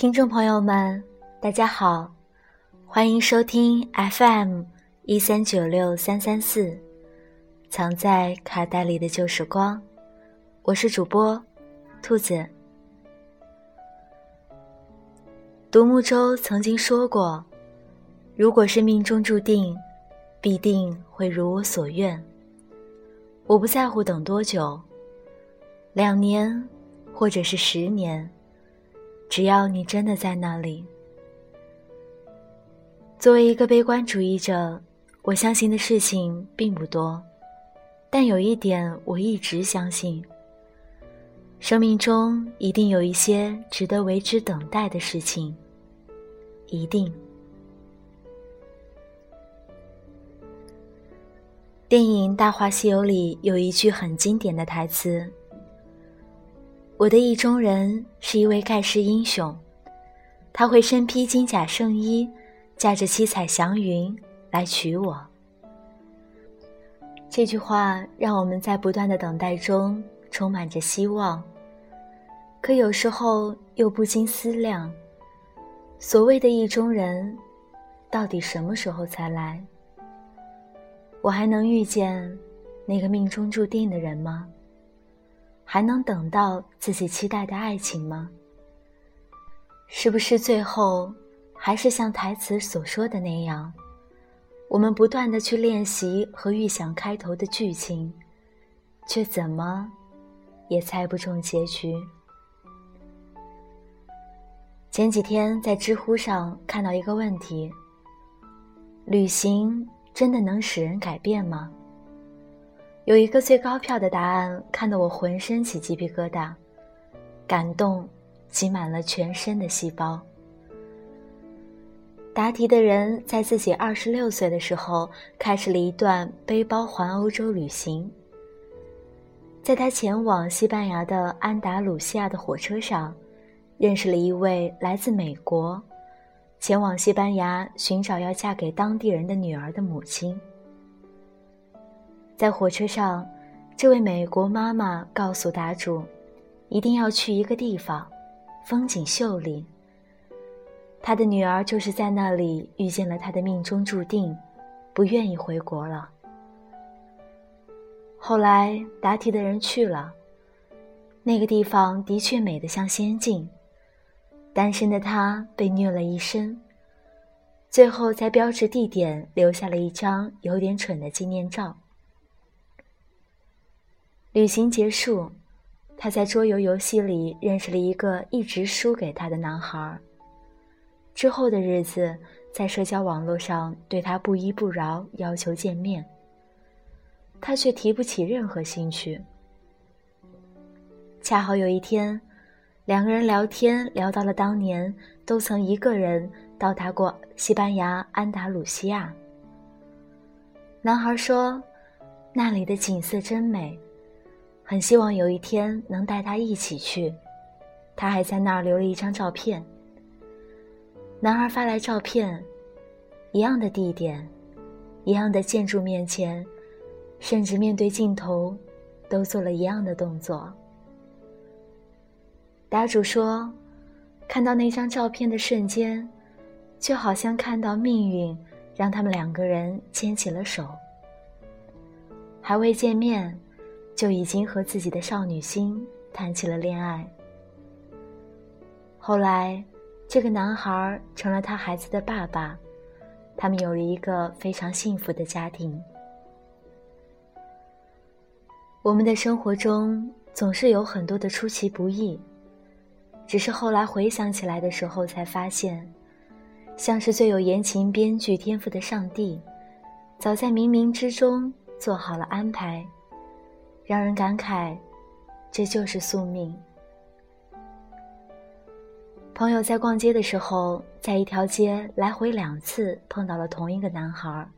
听众朋友们，大家好，欢迎收听 FM 一三九六三三四，藏在卡带里的旧时光，我是主播兔子。独木舟曾经说过：“如果是命中注定，必定会如我所愿。我不在乎等多久，两年，或者是十年。”只要你真的在那里。作为一个悲观主义者，我相信的事情并不多，但有一点我一直相信：生命中一定有一些值得为之等待的事情。一定。电影《大话西游》里有一句很经典的台词。我的意中人是一位盖世英雄，他会身披金甲圣衣，驾着七彩祥云来娶我。这句话让我们在不断的等待中充满着希望，可有时候又不禁思量：所谓的意中人，到底什么时候才来？我还能遇见那个命中注定的人吗？还能等到自己期待的爱情吗？是不是最后还是像台词所说的那样，我们不断的去练习和预想开头的剧情，却怎么也猜不中结局？前几天在知乎上看到一个问题：旅行真的能使人改变吗？有一个最高票的答案，看得我浑身起鸡皮疙瘩，感动挤满了全身的细胞。答题的人在自己二十六岁的时候，开始了一段背包环欧洲旅行。在他前往西班牙的安达鲁西亚的火车上，认识了一位来自美国，前往西班牙寻找要嫁给当地人的女儿的母亲。在火车上，这位美国妈妈告诉答主，一定要去一个地方，风景秀丽。她的女儿就是在那里遇见了她的命中注定，不愿意回国了。后来答题的人去了，那个地方的确美得像仙境。单身的她被虐了一身，最后在标志地点留下了一张有点蠢的纪念照。旅行结束，他在桌游游戏里认识了一个一直输给他的男孩。之后的日子，在社交网络上对他不依不饶，要求见面。他却提不起任何兴趣。恰好有一天，两个人聊天聊到了当年都曾一个人到达过西班牙安达鲁西亚。男孩说：“那里的景色真美。”很希望有一天能带他一起去，他还在那儿留了一张照片。男孩发来照片，一样的地点，一样的建筑面前，甚至面对镜头，都做了一样的动作。答主说，看到那张照片的瞬间，就好像看到命运让他们两个人牵起了手，还未见面。就已经和自己的少女心谈起了恋爱。后来，这个男孩成了他孩子的爸爸，他们有了一个非常幸福的家庭。我们的生活中总是有很多的出其不意，只是后来回想起来的时候，才发现，像是最有言情编剧天赋的上帝，早在冥冥之中做好了安排。让人感慨，这就是宿命。朋友在逛街的时候，在一条街来回两次碰到了同一个男孩。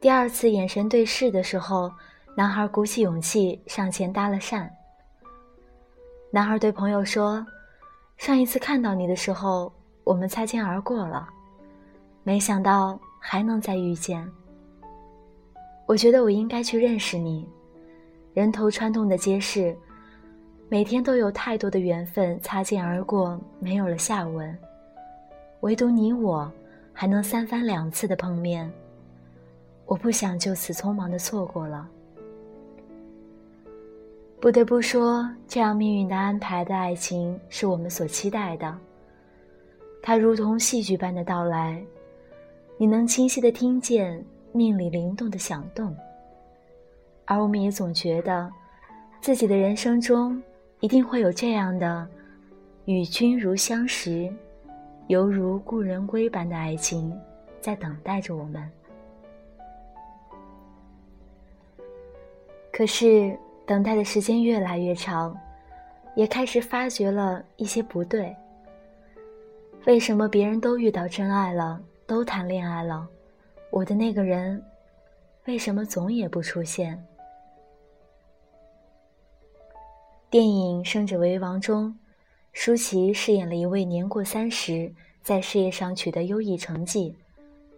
第二次眼神对视的时候，男孩鼓起勇气上前搭了讪。男孩对朋友说：“上一次看到你的时候，我们擦肩而过了，没想到还能再遇见。我觉得我应该去认识你。”人头攒动的街市，每天都有太多的缘分擦肩而过，没有了下文。唯独你我，还能三番两次的碰面。我不想就此匆忙的错过了。不得不说，这样命运的安排的爱情是我们所期待的。它如同戏剧般的到来，你能清晰的听见命里灵动的响动。而我们也总觉得，自己的人生中一定会有这样的与君如相识，犹如故人归般的爱情，在等待着我们。可是，等待的时间越来越长，也开始发觉了一些不对。为什么别人都遇到真爱了，都谈恋爱了，我的那个人，为什么总也不出现？电影《胜者为王》中，舒淇饰演了一位年过三十，在事业上取得优异成绩，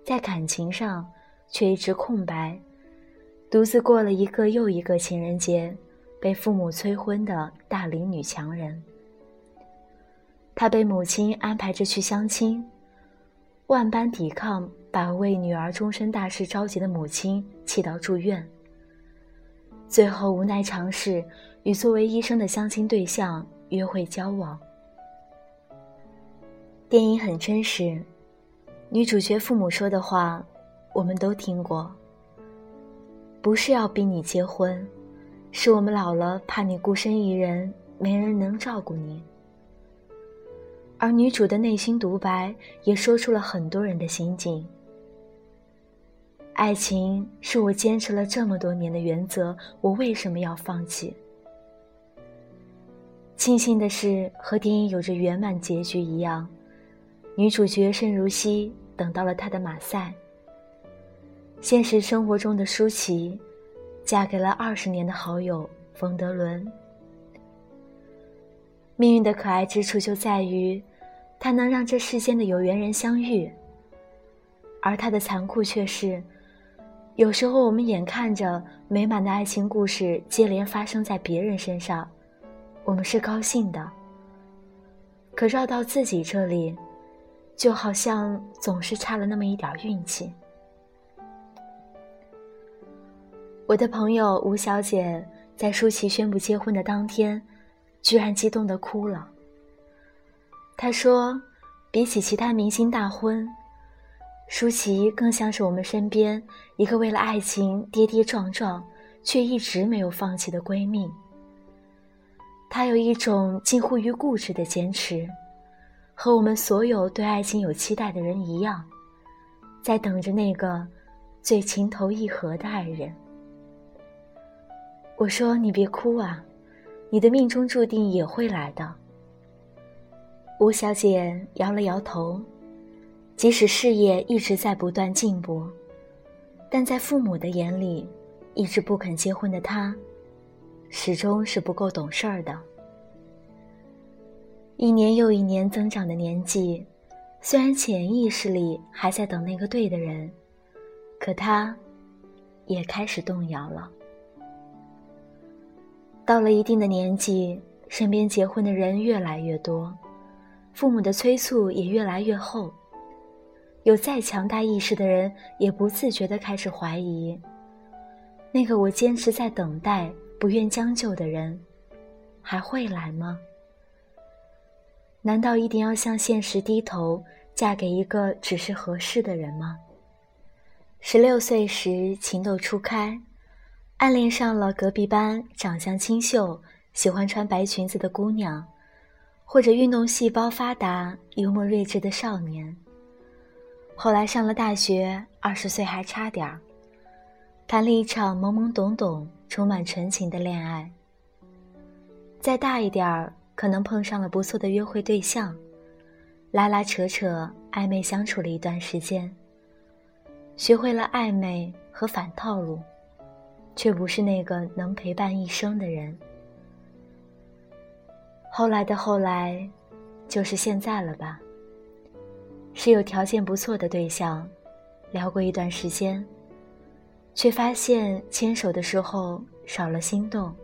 在感情上却一直空白。独自过了一个又一个情人节，被父母催婚的大龄女强人。她被母亲安排着去相亲，万般抵抗，把为女儿终身大事着急的母亲气到住院。最后无奈尝试与作为医生的相亲对象约会交往。电影很真实，女主角父母说的话，我们都听过。不是要逼你结婚，是我们老了怕你孤身一人，没人能照顾你。而女主的内心独白也说出了很多人的心境。爱情是我坚持了这么多年的原则，我为什么要放弃？庆幸的是，和电影有着圆满结局一样，女主角申如熙等到了她的马赛。现实生活中的舒淇，嫁给了二十年的好友冯德伦。命运的可爱之处就在于，它能让这世间的有缘人相遇。而它的残酷却是，有时候我们眼看着美满的爱情故事接连发生在别人身上，我们是高兴的。可绕到自己这里，就好像总是差了那么一点运气。我的朋友吴小姐在舒淇宣布结婚的当天，居然激动的哭了。她说：“比起其他明星大婚，舒淇更像是我们身边一个为了爱情跌跌撞撞，却一直没有放弃的闺蜜。他有一种近乎于固执的坚持，和我们所有对爱情有期待的人一样，在等着那个最情投意合的爱人。”我说：“你别哭啊，你的命中注定也会来的。”吴小姐摇了摇头，即使事业一直在不断进步，但在父母的眼里，一直不肯结婚的她，始终是不够懂事儿的。一年又一年增长的年纪，虽然潜意识里还在等那个对的人，可他，也开始动摇了。到了一定的年纪，身边结婚的人越来越多，父母的催促也越来越厚。有再强大意识的人，也不自觉地开始怀疑：那个我坚持在等待、不愿将就的人，还会来吗？难道一定要向现实低头，嫁给一个只是合适的人吗？十六岁时，情窦初开。暗恋上了隔壁班长相清秀、喜欢穿白裙子的姑娘，或者运动细胞发达、幽默睿智的少年。后来上了大学，二十岁还差点儿，谈了一场懵懵懂懂、充满纯情的恋爱。再大一点儿，可能碰上了不错的约会对象，拉拉扯扯、暧昧相处了一段时间，学会了暧昧和反套路。却不是那个能陪伴一生的人。后来的后来，就是现在了吧？是有条件不错的对象，聊过一段时间，却发现牵手的时候少了心动，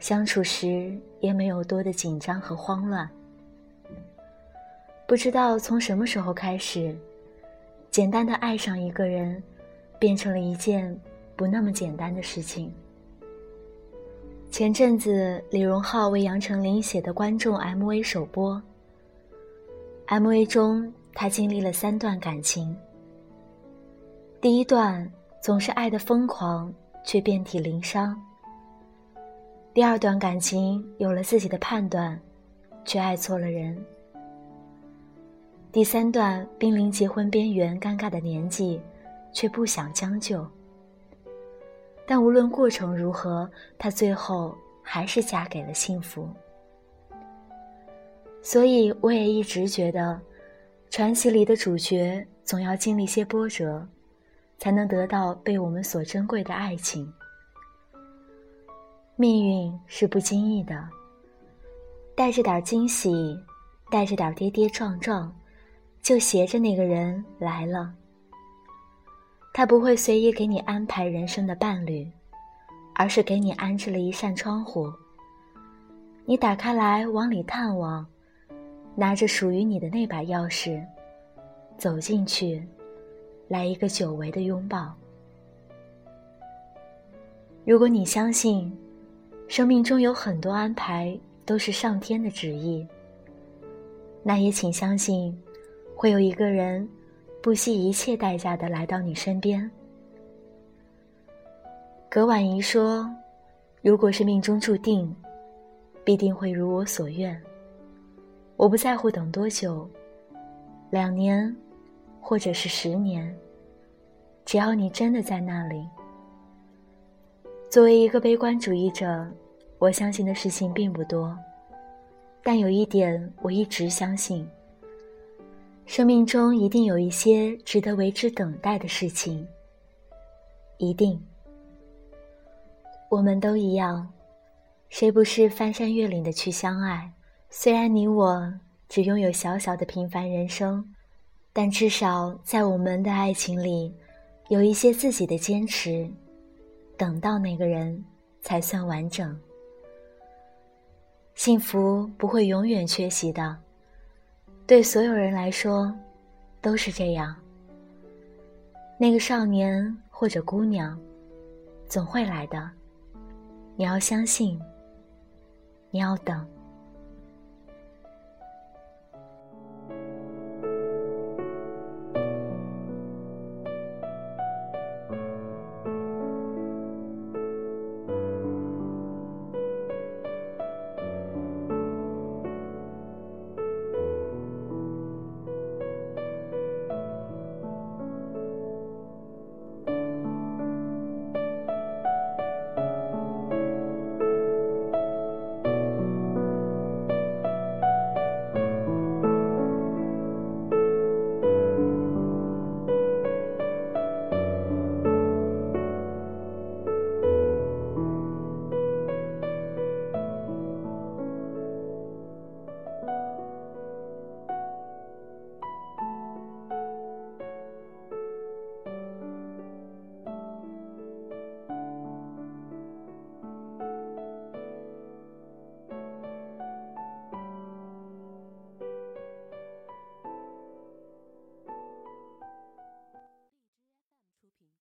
相处时也没有多的紧张和慌乱。不知道从什么时候开始，简单的爱上一个人，变成了一件不那么简单的事情。前阵子，李荣浩为杨丞琳写的观众 MV 首播。MV 中，他经历了三段感情。第一段总是爱的疯狂，却遍体鳞伤；第二段感情有了自己的判断，却爱错了人；第三段濒临结婚边缘，尴尬的年纪，却不想将就。但无论过程如何，他最后还是嫁给了幸福。所以，我也一直觉得，传奇里的主角总要经历些波折，才能得到被我们所珍贵的爱情。命运是不经意的，带着点惊喜，带着点跌跌撞撞，就携着那个人来了。他不会随意给你安排人生的伴侣，而是给你安置了一扇窗户。你打开来往里探望，拿着属于你的那把钥匙，走进去，来一个久违的拥抱。如果你相信，生命中有很多安排都是上天的旨意，那也请相信，会有一个人。不惜一切代价的来到你身边。葛婉仪说：“如果是命中注定，必定会如我所愿。我不在乎等多久，两年，或者是十年，只要你真的在那里。”作为一个悲观主义者，我相信的事情并不多，但有一点我一直相信。生命中一定有一些值得为之等待的事情，一定。我们都一样，谁不是翻山越岭的去相爱？虽然你我只拥有小小的平凡人生，但至少在我们的爱情里，有一些自己的坚持，等到那个人才算完整。幸福不会永远缺席的。对所有人来说，都是这样。那个少年或者姑娘，总会来的。你要相信，你要等。